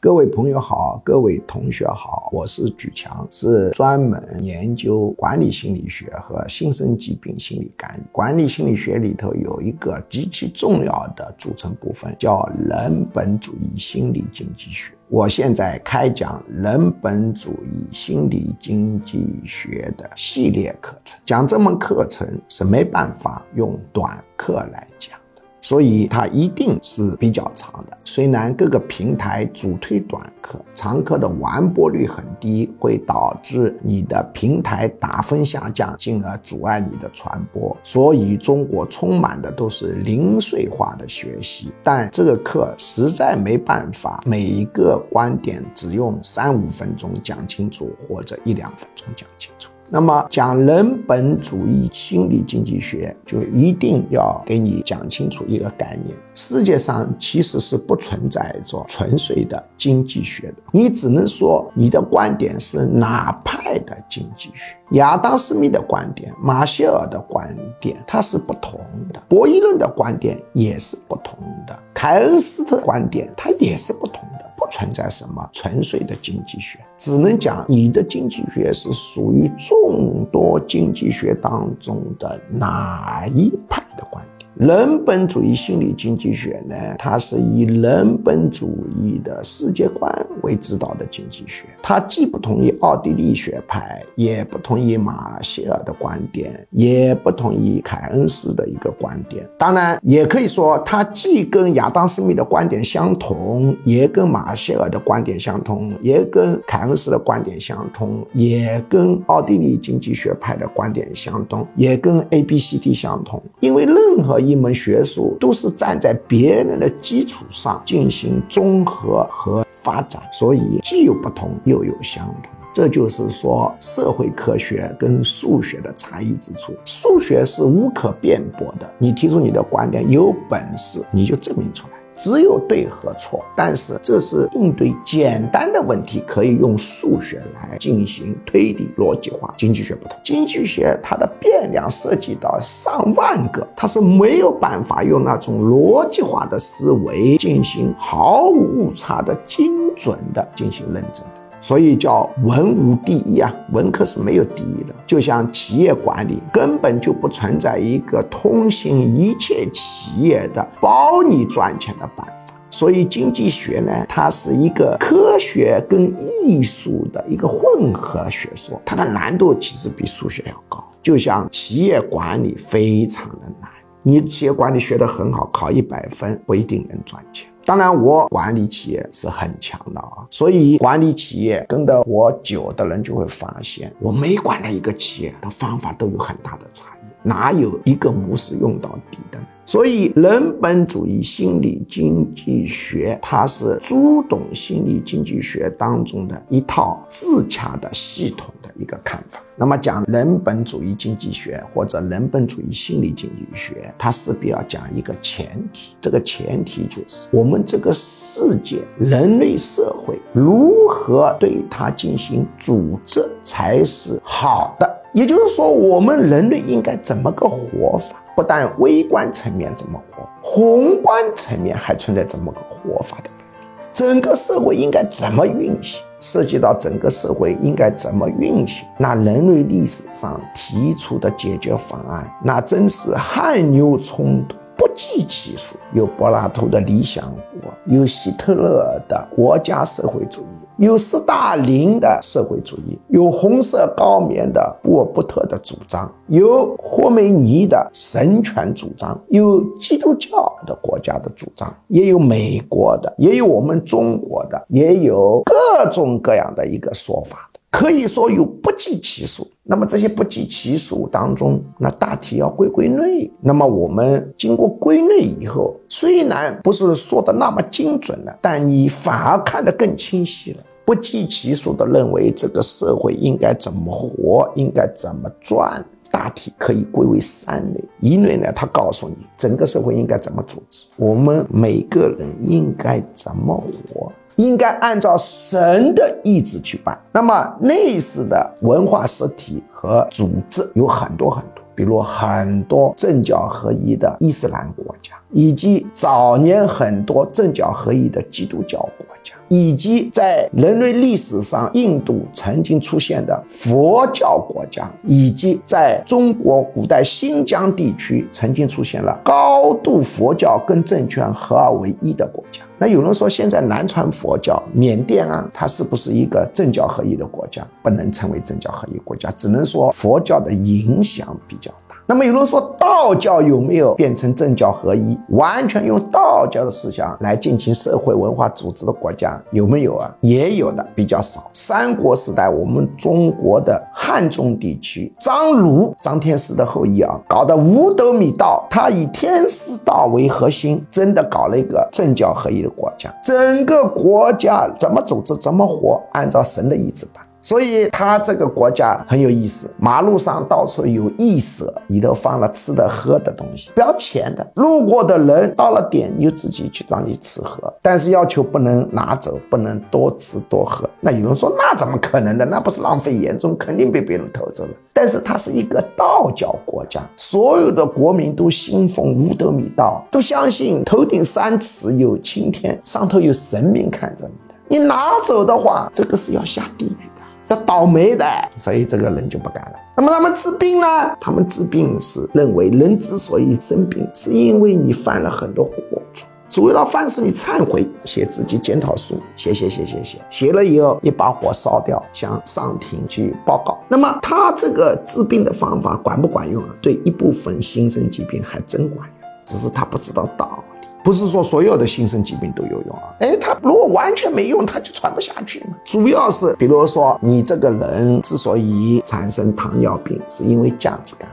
各位朋友好，各位同学好，我是举强，是专门研究管理心理学和新生疾病心理干预。管理心理学里头有一个极其重要的组成部分，叫人本主义心理经济学。我现在开讲人本主义心理经济学的系列课程，讲这门课程是没办法用短课来讲。所以它一定是比较长的。虽然各个平台主推短课，长课的完播率很低，会导致你的平台打分下降，进而阻碍你的传播。所以中国充满的都是零碎化的学习。但这个课实在没办法，每一个观点只用三五分钟讲清楚，或者一两分钟讲清楚。那么讲人本主义心理经济学，就一定要给你讲清楚一个概念：世界上其实是不存在着纯粹的经济学的，你只能说你的观点是哪派的经济学。亚当·斯密的观点、马歇尔的观点，它是不同的；博弈论的观点也是不同的；凯恩斯的观点，它也是不同的。存在什么纯粹的经济学？只能讲你的经济学是属于众多经济学当中的哪一派的观点？人本主义心理经济学呢？它是以人本主义的世界观为指导的经济学，它既不同意奥地利学派，也不同意马歇尔的观点，也不同意凯恩斯的一个观点。当然，也可以说它既跟亚当·斯密的观点相同，也跟马歇尔的观点相同，也跟凯恩斯的观点相同，也跟奥地利经济学派的观点相同，也跟 A、B、C、D 相同。因为任何一门学术都是站在别人的基础上进行综合和发展，所以既有不同又有相同。这就是说，社会科学跟数学的差异之处。数学是无可辩驳的，你提出你的观点，有本事你就证明出来。只有对和错，但是这是应对简单的问题，可以用数学来进行推理逻辑化。经济学不同，经济学它的变量涉及到上万个，它是没有办法用那种逻辑化的思维进行毫无误差的精准的进行论证的。所以叫文无第一啊，文科是没有第一的。就像企业管理，根本就不存在一个通行一切企业的包你赚钱的办法。所以经济学呢，它是一个科学跟艺术的一个混合学说，它的难度其实比数学要高。就像企业管理非常的难，你企业管理学得很好，考一百分不一定能赚钱。当然，我管理企业是很强的啊，所以管理企业跟得我久的人就会发现，我每管的一个企业的方法都有很大的差异，哪有一个模式用到底的呢？所以，人本主义心理经济学，它是朱董心理经济学当中的一套自洽的系统的一个看法。那么，讲人本主义经济学或者人本主义心理经济学，它势必要讲一个前提，这个前提就是我们这个世界人类社会如何对它进行组织才是好的。也就是说，我们人类应该怎么个活法？不但微观层面怎么活，宏观层面还存在这么个活法的整个社会应该怎么运行？涉及到整个社会应该怎么运行？那人类历史上提出的解决方案，那真是汗牛充栋，不计其数。有柏拉图的理想国，有希特勒的国家社会主义。有斯大林的社会主义，有红色高棉的布尔布特的主张，有霍梅尼的神权主张，有基督教的国家的主张，也有美国的，也有我们中国的，也有各种各样的一个说法，可以说有不计其数。那么这些不计其数当中，那大体要归归类。那么我们经过归类以后，虽然不是说的那么精准了，但你反而看得更清晰了。不计其数的认为这个社会应该怎么活，应该怎么转，大体可以归为三类。一类呢，他告诉你整个社会应该怎么组织，我们每个人应该怎么活，应该按照神的意志去办。那么类似的文化实体和组织有很多很多，比如很多政教合一的伊斯兰国家，以及早年很多政教合一的基督教国以及在人类历史上印度曾经出现的佛教国家，以及在中国古代新疆地区曾经出现了高度佛教跟政权合二为一的国家。那有人说，现在南传佛教，缅甸啊，它是不是一个政教合一的国家？不能称为政教合一国家，只能说佛教的影响比较。那么有人说道教有没有变成政教合一？完全用道教的思想来进行社会文化组织的国家有没有啊？也有的，比较少。三国时代，我们中国的汉中地区，张鲁张天师的后裔啊，搞的五斗米道，他以天师道为核心，真的搞了一个政教合一的国家。整个国家怎么组织，怎么活，按照神的意志办。所以他这个国家很有意思，马路上到处有义舍，里头放了吃的喝的东西，不要钱的。路过的人到了点，你就自己去让你吃喝，但是要求不能拿走，不能多吃多喝。那有人说，那怎么可能的？那不是浪费严重，肯定被别人偷走了。但是它是一个道教国家，所有的国民都信奉五斗米道，都相信头顶三尺有青天，上头有神明看着你的。你拿走的话，这个是要下地狱。要倒霉的，所以这个人就不干了。那么他们治病呢？他们治病是认为人之所以生病，是因为你犯了很多过错。主要凡是你忏悔，写自己检讨书，写写写写写，写了以后一把火烧掉，向上庭去报告。那么他这个治病的方法管不管用啊？对一部分新生疾病还真管用，只是他不知道道。不是说所有的新生疾病都有用啊，哎，他如果完全没用，他就传不下去嘛。主要是，比如说你这个人之所以产生糖尿病，是因为价值感。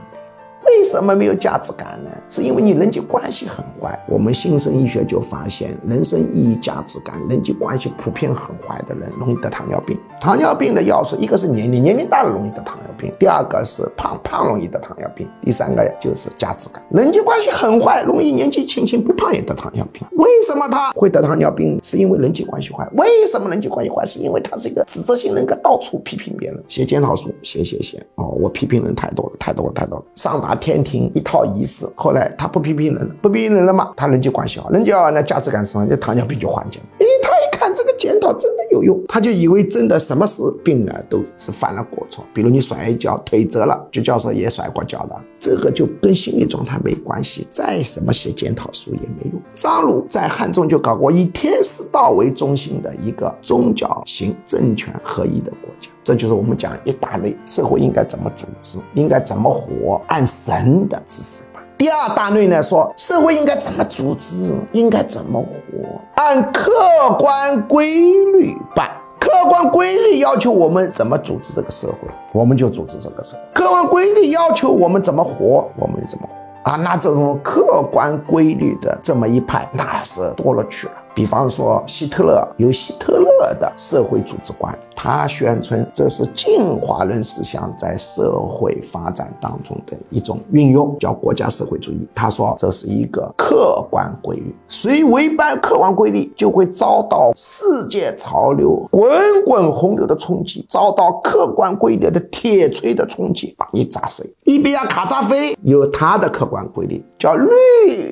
为什么没有价值感呢？是因为你人际关系很坏。我们新生医学就发现，人生意义、价值感、人际关系普遍很坏的人，容易得糖尿病。糖尿病的要素，一个是年龄，年龄大了容易得糖尿病；第二个是胖，胖容易得糖尿病；第三个就是价值感，人际关系很坏，容易年纪轻轻不胖也得糖尿病。为什么他会得糖尿病？是因为人际关系坏。为什么人际关系坏？是因为他是一个指责性人格，到处批评别人，写检讨书，写写写。哦，我批评人太多了，太多了，太多了。上达。天庭一套仪式，后来他不批评人，不批评人了嘛，他人际关系好，人家那价值感上，就糖尿病就缓解了。诶，他一看这个检讨真的有用，他就以为真的什么是病啊，都是犯了过错。比如你摔一跤腿折了，就教授也摔过跤的，这个就跟心理状态没关系，再什么写检讨书也没用。张鲁在汉中就搞过以天师道为中心的一个宗教型政权合一的国家。这就是我们讲一大类社会应该怎么组织，应该怎么活，按神的指示办。第二大类呢，说社会应该怎么组织，应该怎么活，按客观规律办。客观规律要求我们怎么组织这个社会，我们就组织这个社会；客观规律要求我们怎么活，我们就怎么活啊。那这种客观规律的这么一派，那是多了去了。比方说，希特勒有希特勒的社会组织观，他宣称这是进化论思想在社会发展当中的一种运用，叫国家社会主义。他说这是一个客观规律，谁违反客观规律，就会遭到世界潮流滚滚洪流的冲击，遭到客观规律的铁锤的冲击，把你砸碎。伊比亚卡扎菲有他的客观规律，叫绿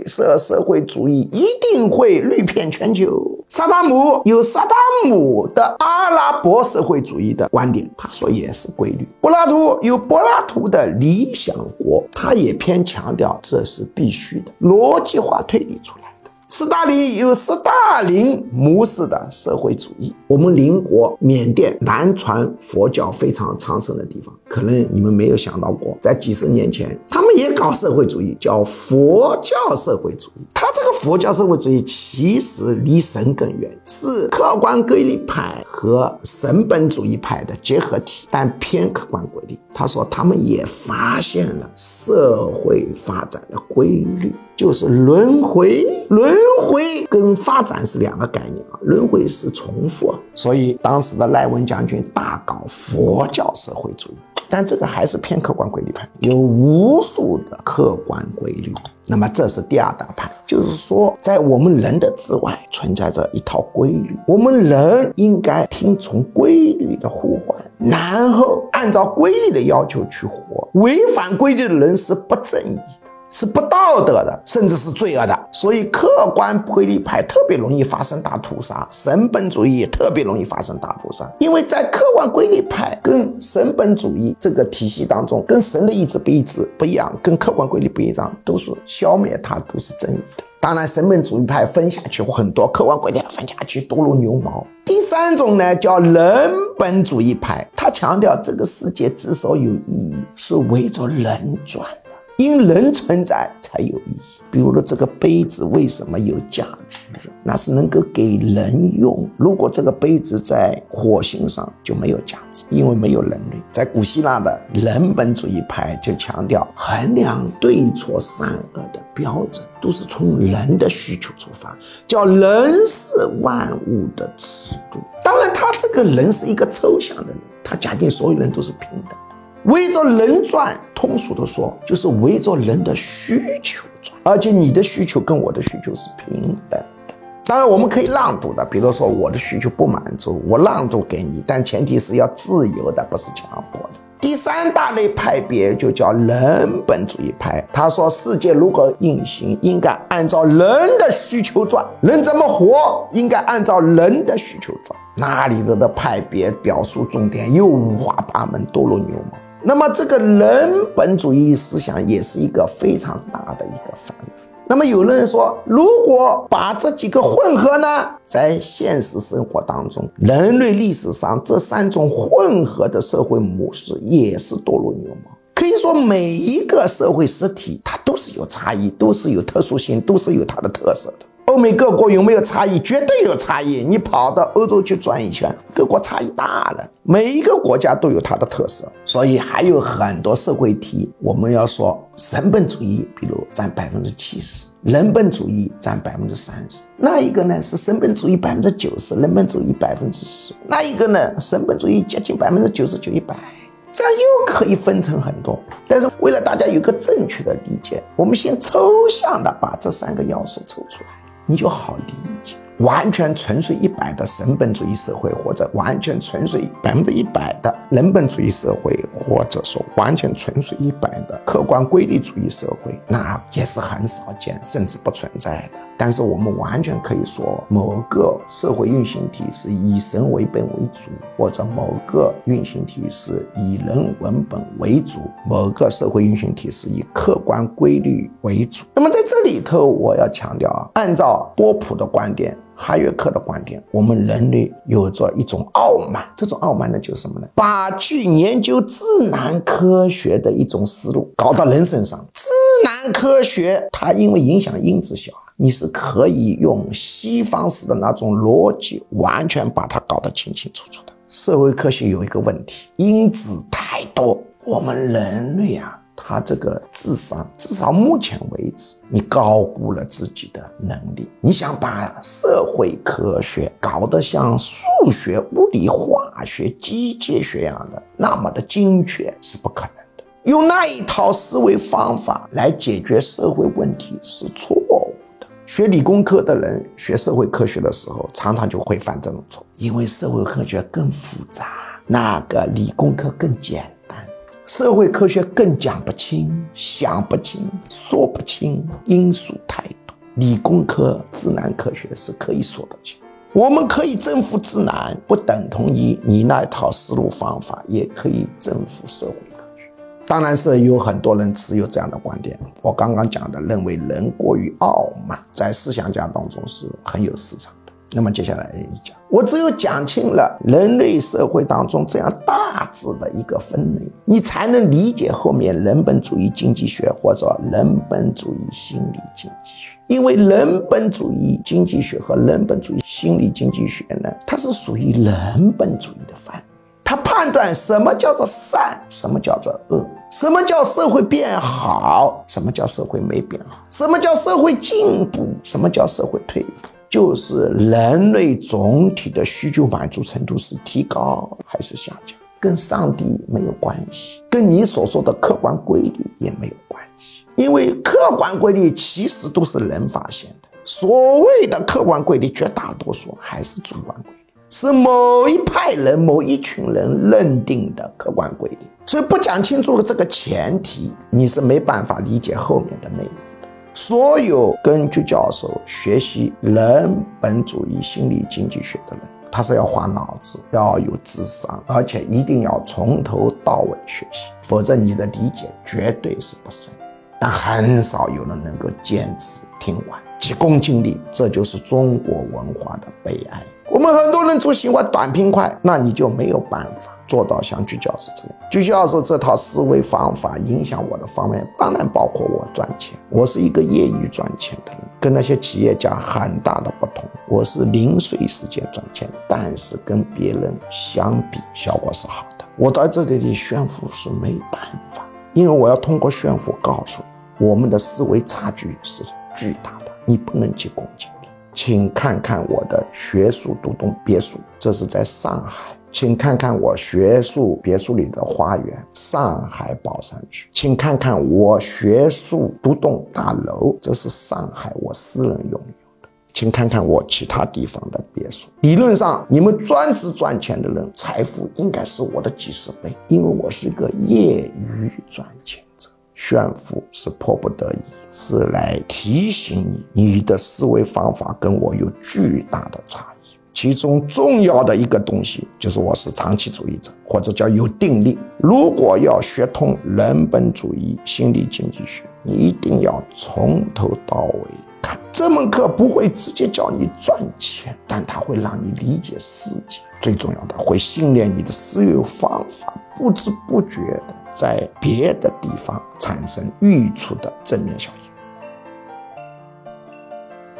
色社会主义一定会绿遍全。就萨达姆有萨达姆的阿拉伯社会主义的观点，他说也是规律。柏拉图有柏拉图的理想国，他也偏强调这是必须的，逻辑化推理出来。斯大林有斯大林模式的社会主义。我们邻国缅甸南传佛教非常昌盛的地方，可能你们没有想到过，在几十年前，他们也搞社会主义，叫佛教社会主义。他这个佛教社会主义其实离神更远，是客观规律派和神本主义派的结合体，但偏客观规律。他说他们也发现了社会发展的规律。就是轮回，轮回跟发展是两个概念啊。轮回是重复，所以当时的赖文将军大搞佛教社会主义，但这个还是偏客观规律派，有无数的客观规律。那么这是第二大派，就是说在我们人的之外存在着一套规律，我们人应该听从规律的呼唤，然后按照规律的要求去活。违反规律的人是不正义。是不道德的，甚至是罪恶的。所以，客观规律派特别容易发生大屠杀，神本主义也特别容易发生大屠杀。因为在客观规律派跟神本主义这个体系当中，跟神的意志不一致不一样，跟客观规律不一样，都是消灭它，都是正义的。当然，神本主义派分下去很多，客观规律分下去多如牛毛。第三种呢，叫人本主义派，他强调这个世界之所以有意义，是围着人转。因人存在才有意义。比如说，这个杯子为什么有价值？那是能够给人用。如果这个杯子在火星上就没有价值，因为没有人类。在古希腊的人本主义派就强调，衡量对错善恶的标准都是从人的需求出发，叫人是万物的尺度。当然，他这个人是一个抽象的人，他假定所有人都是平等。围着人转，通俗的说，就是围着人的需求转，而且你的需求跟我的需求是平等的。当然，我们可以让渡的，比如说我的需求不满足，我让渡给你，但前提是要自由的，不是强迫的。第三大类派别就叫人本主义派，他说世界如果运行，应该按照人的需求转，人怎么活，应该按照人的需求转。那里头的派别表述重点又五花八门，多如牛毛。那么，这个人本主义思想也是一个非常大的一个范围。那么，有人说，如果把这几个混合呢，在现实生活当中，人类历史上这三种混合的社会模式也是多如牛毛。可以说，每一个社会实体它都是有差异，都是有特殊性，都是有它的特色的。欧美各国有没有差异？绝对有差异。你跑到欧洲去转一圈，各国差异大了。每一个国家都有它的特色，所以还有很多社会题。我们要说神本主义，比如占百分之七十，人本主义占百分之三十。那一个呢是神本主义百分之九十，人本主义百分之十。那一个呢，神本主义接近百分之九十九一百。这样又可以分成很多。但是为了大家有个正确的理解，我们先抽象的把这三个要素抽出来。你就好理解，完全纯粹一百的神本主义社会，或者完全纯粹百分之一百的人本主义社会，或者说完全纯粹一百的客观规律主义社会，那也是很少见，甚至不存在的。但是我们完全可以说，某个社会运行体是以神为本为主，或者某个运行体是以人文本为主，某个社会运行体是以客观规律为主。那么在这里头，我要强调啊，按照波普的观点。哈约克的观点，我们人类有着一种傲慢，这种傲慢呢，就是什么呢？把去研究自然科学的一种思路搞到人身上。自然科学它因为影响因子小，你是可以用西方式的那种逻辑，完全把它搞得清清楚楚的。社会科学有一个问题，因子太多，我们人类啊。他这个智商，至少目前为止，你高估了自己的能力。你想把社会科学搞得像数学、物理、化学、机械学一样的那么的精确，是不可能的。用那一套思维方法来解决社会问题是错误的。学理工科的人学社会科学的时候，常常就会犯这种错，因为社会科学更复杂，那个理工科更简。社会科学更讲不清、想不清、说不清，因素太多。理工科、自然科学是可以说得清。我们可以征服自然，不等同于你那套思路方法也可以征服社会科学。当然是有很多人持有这样的观点。我刚刚讲的，认为人过于傲慢，在思想家当中是很有市场。那么接下来讲，我只有讲清了人类社会当中这样大致的一个分类，你才能理解后面人本主义经济学或者人本主义心理经济学。因为人本主义经济学和人本主义心理经济学呢，它是属于人本主义的范围，它判断什么叫做善，什么叫做恶，什么叫社会变好，什么叫社会没变好，什么叫社会进步，什么叫社会退步。就是人类总体的需求满足程度是提高还是下降，跟上帝没有关系，跟你所说的客观规律也没有关系，因为客观规律其实都是人发现的，所谓的客观规律绝大多数还是主观规律。是某一派人、某一群人认定的客观规律。所以不讲清楚这个前提，你是没办法理解后面的内容。所有跟据教授学习人本主义心理经济学的人，他是要花脑子，要有智商，而且一定要从头到尾学习，否则你的理解绝对是不深。但很少有人能够坚持听完，急功近利，这就是中国文化的悲哀。我们很多人都喜欢短平快，那你就没有办法做到像居教授这样。居教授这套思维方法影响我的方面，当然包括我赚钱。我是一个业余赚钱的人，跟那些企业家很大的不同。我是零碎时间赚钱，但是跟别人相比，效果是好的。我在这里的炫富是没办法。因为我要通过炫富告诉你，我们的思维差距是巨大的，你不能急功近利。请看看我的学术独栋别墅，这是在上海；请看看我学术别墅里的花园，上海宝山区；请看看我学术独栋大楼，这是上海我私人拥有的。请看看我其他地方的别墅。理论上，你们专职赚钱的人，财富应该是我的几十倍，因为我是一个业余赚钱者。炫富是迫不得已，是来提醒你，你的思维方法跟我有巨大的差异。其中重要的一个东西，就是我是长期主义者，或者叫有定力。如果要学通人本主义心理经济学，你一定要从头到尾看。这门课不会直接教你赚钱，但它会让你理解世界。最重要的，会训练你的思维方法，不知不觉的在别的地方产生溢出的正面效应。